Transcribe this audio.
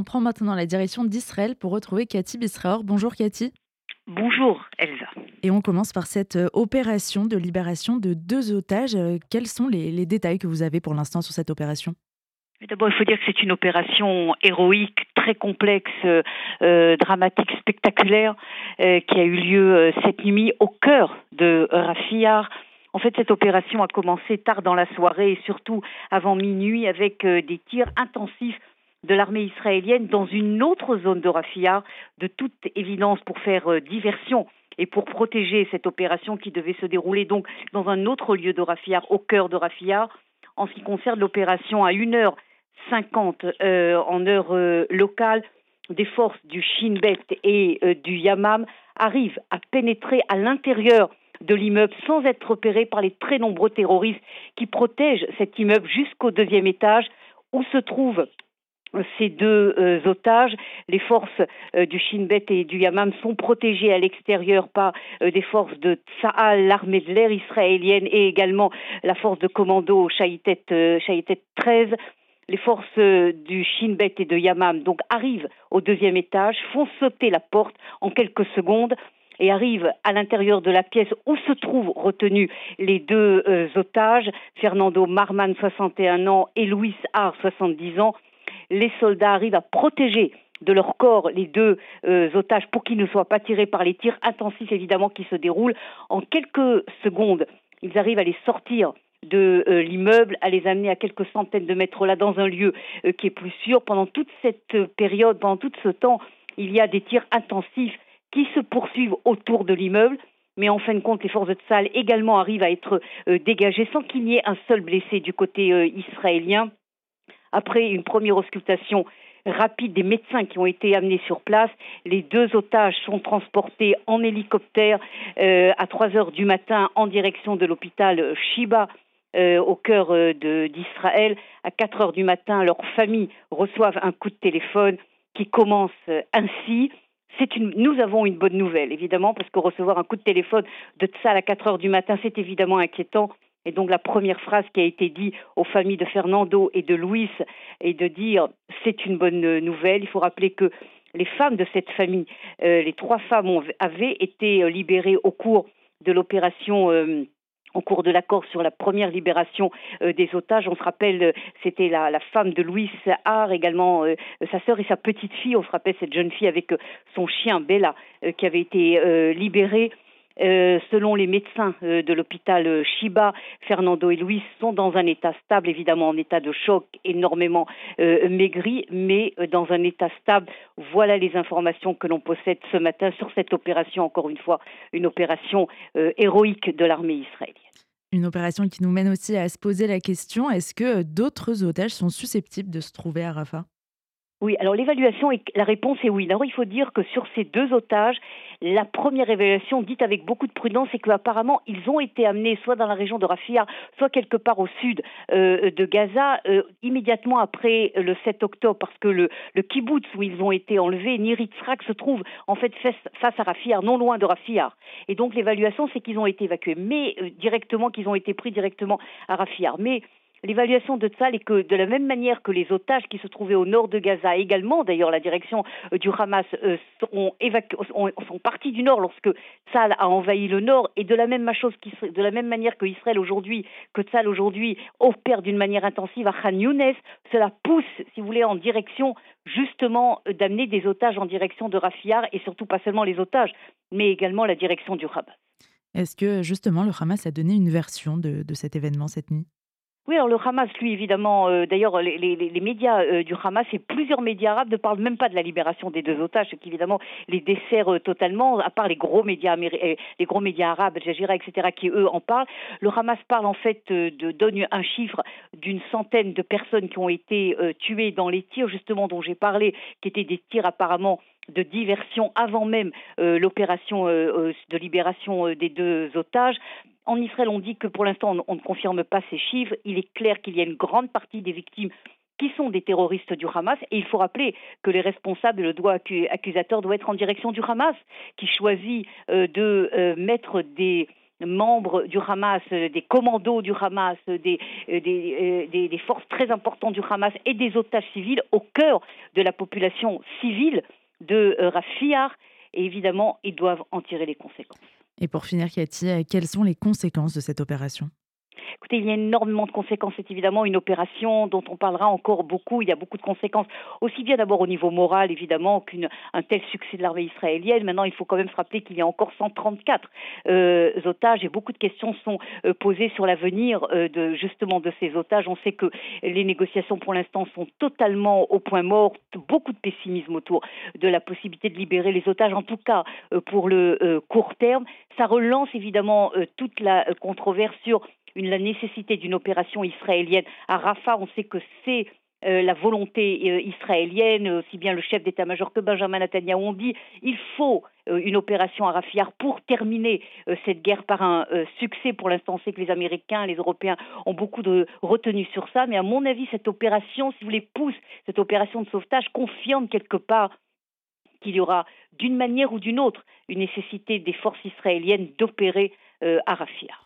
on prend maintenant la direction d'Israël pour retrouver Cathy Bisraor. Bonjour Cathy. Bonjour Elsa. Et on commence par cette euh, opération de libération de deux otages. Euh, quels sont les, détails que vous avez pour l'instant sur cette opération? D'abord, il faut dire que c'est une opération héroïque, très complexe, euh, dramatique, spectaculaire, qui a eu lieu cette nuit au cœur de Rafiyar. En fait, cette opération a commencé tard dans la soirée et surtout avant minuit avec des tirs intensifs de l'armée israélienne dans une autre zone de Rafia, de toute évidence pour faire euh, diversion et pour protéger cette opération qui devait se dérouler donc dans un autre lieu de Rafia, au cœur de Rafia. En ce qui concerne l'opération à 1h50 euh, en heure euh, locale, des forces du Shin Bet et du Yamam arrivent à pénétrer à l'intérieur de l'immeuble sans être repérés par les très nombreux terroristes qui protègent cet immeuble jusqu'au deuxième étage où se trouve ces deux euh, otages. Les forces euh, du Shin Bet et du Yamam sont protégées à l'extérieur par euh, des forces de Tsahal, l'armée de l'air israélienne, et également la force de commando Shahitet, 13. Les forces du Shin Bet et de Yamam donc arrivent au deuxième étage, font sauter la porte en quelques secondes et arrivent à l'intérieur de la pièce où se trouvent retenus les deux otages, Fernando Marman, 61 ans, et Louis Har, 70 ans les soldats arrivent à protéger de leur corps les deux euh, otages pour qu'ils ne soient pas tirés par les tirs intensifs évidemment qui se déroulent. En quelques secondes, ils arrivent à les sortir de euh, l'immeuble, à les amener à quelques centaines de mètres là dans un lieu euh, qui est plus sûr. Pendant toute cette période, pendant tout ce temps, il y a des tirs intensifs qui se poursuivent autour de l'immeuble. Mais en fin de compte, les forces de salle également arrivent à être dégagées sans qu'il n'y ait un seul blessé du côté israélien. Après une première auscultation rapide des médecins qui ont été amenés sur place, les deux otages sont transportés en hélicoptère euh, à 3 heures du matin en direction de l'hôpital Shiba. Euh, au cœur euh, d'Israël. À 4 heures du matin, leurs familles reçoivent un coup de téléphone qui commence ainsi. Nous avons une bonne nouvelle, évidemment, parce que recevoir un coup de téléphone de Tzal à 4 heures du matin, c'est évidemment inquiétant. Et donc la première phrase qui a été dite aux familles de Fernando et de Luis est de dire c'est une bonne nouvelle. Il faut rappeler que les femmes de cette famille, euh, les trois femmes avaient été euh, libérées au cours de l'opération. Euh, au cours de l'accord sur la première libération des otages. On se rappelle, c'était la, femme de Louis Har, également sa sœur et sa petite fille. On se rappelle cette jeune fille avec son chien Bella qui avait été libérée euh, selon les médecins euh, de l'hôpital euh, Shiba, Fernando et Luis sont dans un état stable, évidemment en état de choc, énormément maigri, mais dans un état stable. Voilà les informations que l'on possède ce matin sur cette opération, encore une fois, une opération héroïque de l'armée israélienne. Une opération qui nous mène aussi à se poser la question, est-ce que d'autres otages sont susceptibles de se trouver à Rafah? Oui, alors l'évaluation, la réponse est oui. D'abord, il faut dire que sur ces deux otages, la première évaluation, dite avec beaucoup de prudence, c'est qu'apparemment, ils ont été amenés soit dans la région de Rafia, soit quelque part au sud euh, de Gaza, euh, immédiatement après le 7 octobre, parce que le, le kibbutz où ils ont été enlevés, Niritzrak, se trouve en fait face à Rafia, non loin de Rafia. Et donc l'évaluation, c'est qu'ils ont été évacués, mais euh, directement, qu'ils ont été pris directement à Rafia. Mais L'évaluation de Tzal est que de la même manière que les otages qui se trouvaient au nord de Gaza, également d'ailleurs la direction euh, du Hamas, euh, sont, partis du nord lorsque Tzal a envahi le nord, et de la même, chose de la même manière que Israël aujourd'hui, que Tzal aujourd'hui opère d'une manière intensive à Khan Younes, cela pousse, si vous voulez, en direction justement euh, d'amener des otages en direction de Rafiyar, et surtout pas seulement les otages, mais également la direction du Hamas. Est-ce que justement le Hamas a donné une version de cet événement cette nuit? Oui, alors le Hamas, lui, évidemment, euh, d'ailleurs, les, médias euh, du Hamas et plusieurs médias arabes ne parlent même pas de la libération des deux otages, ce qui évidemment les dessert euh, totalement, à part les gros médias, les gros médias arabes, Jajira, etc., qui eux en parlent. Le Hamas parle en fait de donne un chiffre d'une centaine de personnes qui ont été tuées dans les tirs, justement, dont j'ai parlé, qui étaient des tirs apparemment de diversion avant même l'opération de libération des deux otages. En Israël, on dit que pour l'instant, on, ne confirme pas ces chiffres. Il est clair qu'il y a une grande partie des victimes qui sont des terroristes du Hamas. Et il faut rappeler que les responsables, le doigt accusateur doit être en direction du Hamas, qui choisit euh, de euh, mettre des membres du Hamas, des commandos du Hamas, des, forces très importantes du Hamas et des otages civils au cœur de la population civile de Rafia. Et évidemment, ils doivent en tirer les conséquences. Et pour finir, Cathy, quelles sont les conséquences de cette opération? Écoutez, il y a énormément de conséquences. C'est évidemment une opération dont on parlera encore beaucoup. Il y a beaucoup de conséquences, aussi bien d'abord au niveau moral, évidemment, qu'un tel succès de l'armée israélienne. Maintenant, il faut quand même se rappeler qu'il y a encore 134 euh, otages et beaucoup de questions sont euh, posées sur l'avenir euh, de justement de ces otages. On sait que les négociations pour l'instant sont totalement au point mort. Beaucoup de pessimisme autour de la possibilité de libérer les otages, en tout cas pour le court terme. Ça relance évidemment toute la controverse sur la nécessité d'une opération israélienne à Rafah. On sait que c'est euh, la volonté euh, israélienne, aussi bien le chef d'état-major que Benjamin Netanyahu ont dit il faut euh, une opération à Rafah pour terminer cette guerre par un succès. Pour l'instant, on sait que les Américains, les Européens ont beaucoup de retenue sur ça, mais à mon avis, cette opération, si vous voulez, pousse, cette opération de sauvetage confirme quelque part qu'il y aura d'une manière ou d'une autre une nécessité des forces israéliennes d'opérer à Rafah.